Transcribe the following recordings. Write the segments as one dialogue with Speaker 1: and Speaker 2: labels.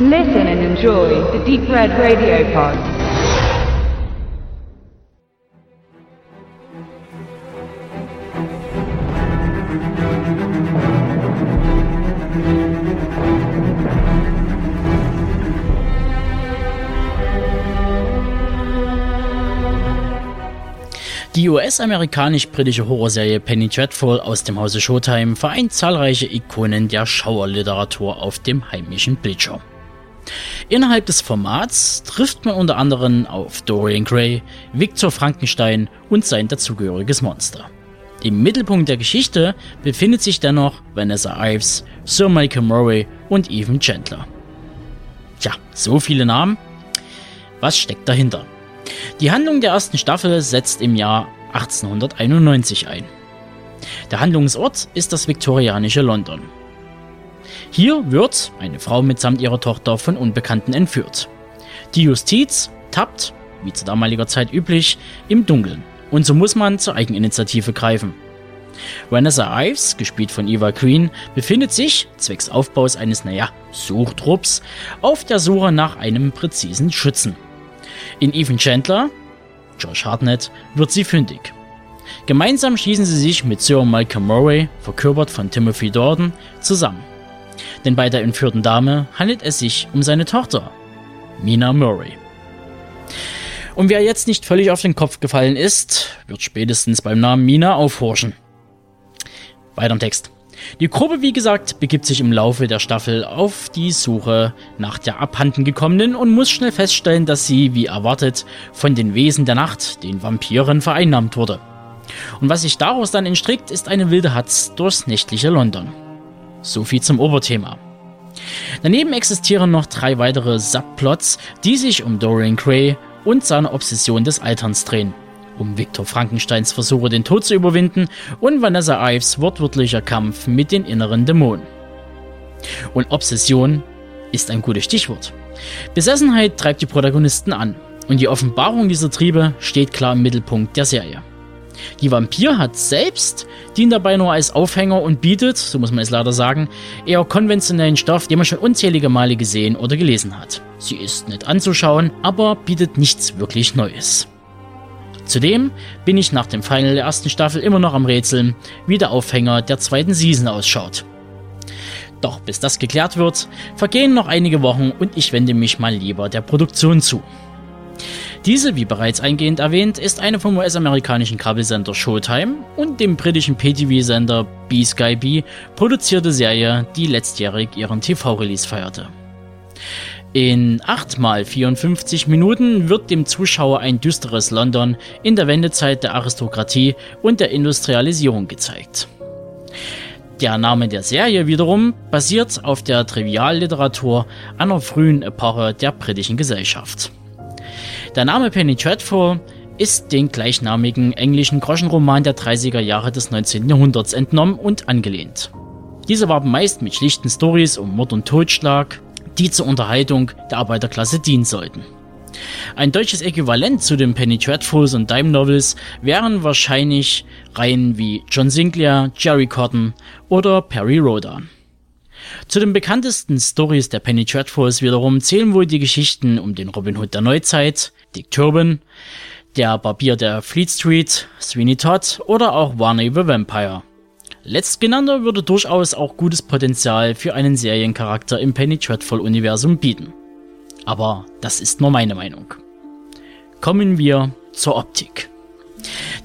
Speaker 1: Listen and enjoy the Deep Red Radio Pod.
Speaker 2: Die US-amerikanisch-britische Horrorserie Penny Dreadful aus dem Hause Showtime vereint zahlreiche Ikonen der Schauerliteratur auf dem heimischen Bildschirm. Innerhalb des Formats trifft man unter anderem auf Dorian Gray, Victor Frankenstein und sein dazugehöriges Monster. Im Mittelpunkt der Geschichte befindet sich dennoch Vanessa Ives, Sir Michael Murray und Evan Chandler. Tja, so viele Namen. Was steckt dahinter? Die Handlung der ersten Staffel setzt im Jahr 1891 ein. Der Handlungsort ist das viktorianische London. Hier wird eine Frau mitsamt ihrer Tochter von Unbekannten entführt. Die Justiz tappt, wie zu damaliger Zeit üblich, im Dunkeln und so muss man zur Eigeninitiative greifen. Vanessa Ives, gespielt von Eva Green, befindet sich, zwecks Aufbaus eines, naja, Suchtrupps, auf der Suche nach einem präzisen Schützen. In Ethan Chandler, Josh Hartnett, wird sie fündig. Gemeinsam schießen sie sich mit Sir Michael Murray, verkörpert von Timothy Dorden, zusammen. Denn bei der entführten Dame handelt es sich um seine Tochter, Mina Murray. Und wer jetzt nicht völlig auf den Kopf gefallen ist, wird spätestens beim Namen Mina aufhorchen. Weiter im Text. Die Gruppe, wie gesagt, begibt sich im Laufe der Staffel auf die Suche nach der abhanden gekommenen und muss schnell feststellen, dass sie, wie erwartet, von den Wesen der Nacht, den Vampiren, vereinnahmt wurde. Und was sich daraus dann entstrickt, ist eine wilde Hatz durchs nächtliche London. So viel zum Oberthema. Daneben existieren noch drei weitere Subplots, die sich um Dorian Gray und seine Obsession des Alterns drehen um Viktor Frankensteins Versuche, den Tod zu überwinden und Vanessa Ives wortwörtlicher Kampf mit den inneren Dämonen. Und Obsession ist ein gutes Stichwort. Besessenheit treibt die Protagonisten an und die Offenbarung dieser Triebe steht klar im Mittelpunkt der Serie. Die Vampir hat selbst, dient dabei nur als Aufhänger und bietet, so muss man es leider sagen, eher konventionellen Stoff, den man schon unzählige Male gesehen oder gelesen hat. Sie ist nett anzuschauen, aber bietet nichts wirklich Neues. Zudem bin ich nach dem Final der ersten Staffel immer noch am Rätseln, wie der Aufhänger der zweiten Season ausschaut. Doch bis das geklärt wird, vergehen noch einige Wochen und ich wende mich mal lieber der Produktion zu. Diese, wie bereits eingehend erwähnt, ist eine vom US-amerikanischen Kabelsender Showtime und dem britischen PTV-Sender B-Sky B produzierte Serie, die letztjährig ihren TV-Release feierte. In 8 mal 54 Minuten wird dem Zuschauer ein düsteres London in der Wendezeit der Aristokratie und der Industrialisierung gezeigt. Der Name der Serie wiederum basiert auf der Trivialliteratur einer frühen Epoche der britischen Gesellschaft. Der Name Penny Dreadful ist den gleichnamigen englischen Groschenroman der 30er Jahre des 19. Jahrhunderts entnommen und angelehnt. Diese waren meist mit schlichten Stories um Mord und Totschlag, die zur Unterhaltung der Arbeiterklasse dienen sollten. Ein deutsches Äquivalent zu den Penny Dreadfuls und Dime Novels wären wahrscheinlich Reihen wie John Sinclair, Jerry Cotton oder Perry Rhoda. Zu den bekanntesten Stories der Penny Dreadfuls wiederum zählen wohl die Geschichten um den Robin Hood der Neuzeit, Dick Turban, der Barbier der Fleet Street, Sweeney Todd oder auch Barney the Vampire. Letztgenannter würde durchaus auch gutes Potenzial für einen Seriencharakter im Penny Dreadful-Universum bieten. Aber das ist nur meine Meinung. Kommen wir zur Optik.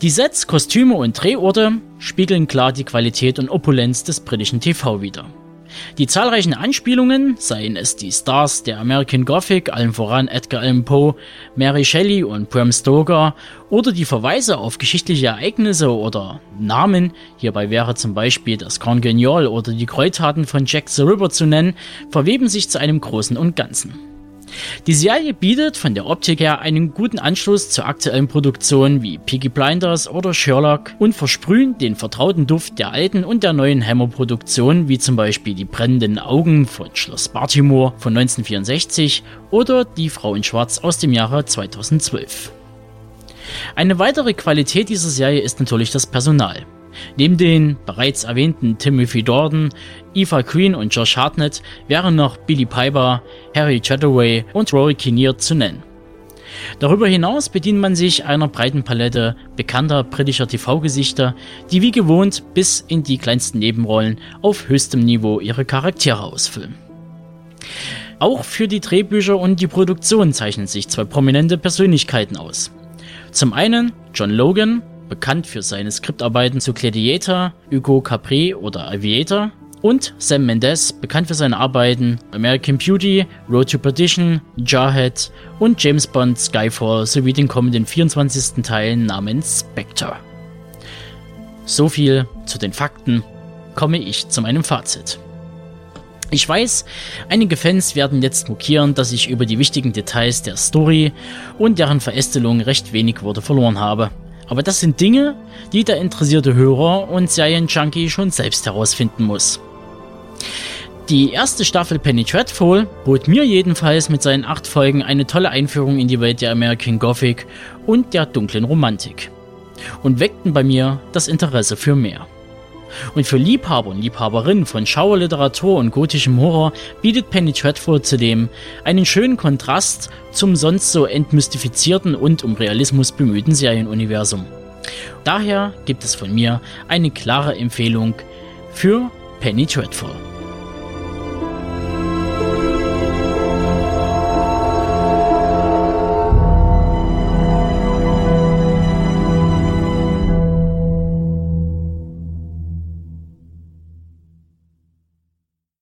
Speaker 2: Die Sets, Kostüme und Drehorte spiegeln klar die Qualität und Opulenz des britischen TV wider. Die zahlreichen Anspielungen, seien es die Stars der American Gothic, allen voran Edgar Allan Poe, Mary Shelley und Bram Stoker, oder die Verweise auf geschichtliche Ereignisse oder Namen, hierbei wäre zum Beispiel das Grand Guignol oder die Gräueltaten von Jack the Ripper zu nennen, verweben sich zu einem Großen und Ganzen. Die Serie bietet von der Optik her einen guten Anschluss zu aktuellen Produktionen wie Peaky Blinders oder Sherlock und versprühen den vertrauten Duft der alten und der neuen Hammer-Produktionen wie zum Beispiel Die brennenden Augen von Schloss Baltimore von 1964 oder Die Frau in Schwarz aus dem Jahre 2012. Eine weitere Qualität dieser Serie ist natürlich das Personal. Neben den bereits erwähnten Timothy Dorden, Eva Queen und Josh Hartnett wären noch Billy Piper, Harry Chataway und Rory Kinnear zu nennen. Darüber hinaus bedient man sich einer breiten Palette bekannter britischer TV-Gesichter, die wie gewohnt bis in die kleinsten Nebenrollen auf höchstem Niveau ihre Charaktere ausfüllen. Auch für die Drehbücher und die Produktion zeichnen sich zwei prominente Persönlichkeiten aus. Zum einen John Logan, bekannt für seine Skriptarbeiten zu Gladiator, Hugo Capri oder Aviator, und Sam Mendes, bekannt für seine Arbeiten American Beauty, Road to Perdition, Jarhead und James Bond Skyfall sowie den kommenden 24. Teil namens Spectre. So viel zu den Fakten, komme ich zu meinem Fazit. Ich weiß, einige Fans werden jetzt mokieren, dass ich über die wichtigen Details der Story und deren Verästelung recht wenig Worte verloren habe. Aber das sind Dinge, die der interessierte Hörer und Serienjunkie schon selbst herausfinden muss. Die erste Staffel Penny Dreadful bot mir jedenfalls mit seinen acht Folgen eine tolle Einführung in die Welt der American Gothic und der dunklen Romantik und weckten bei mir das Interesse für mehr. Und für Liebhaber und Liebhaberinnen von Schauerliteratur und gotischem Horror bietet Penny Dreadful zudem einen schönen Kontrast zum sonst so entmystifizierten und um Realismus bemühten Serienuniversum. Daher gibt es von mir eine klare Empfehlung für Penny Dreadful.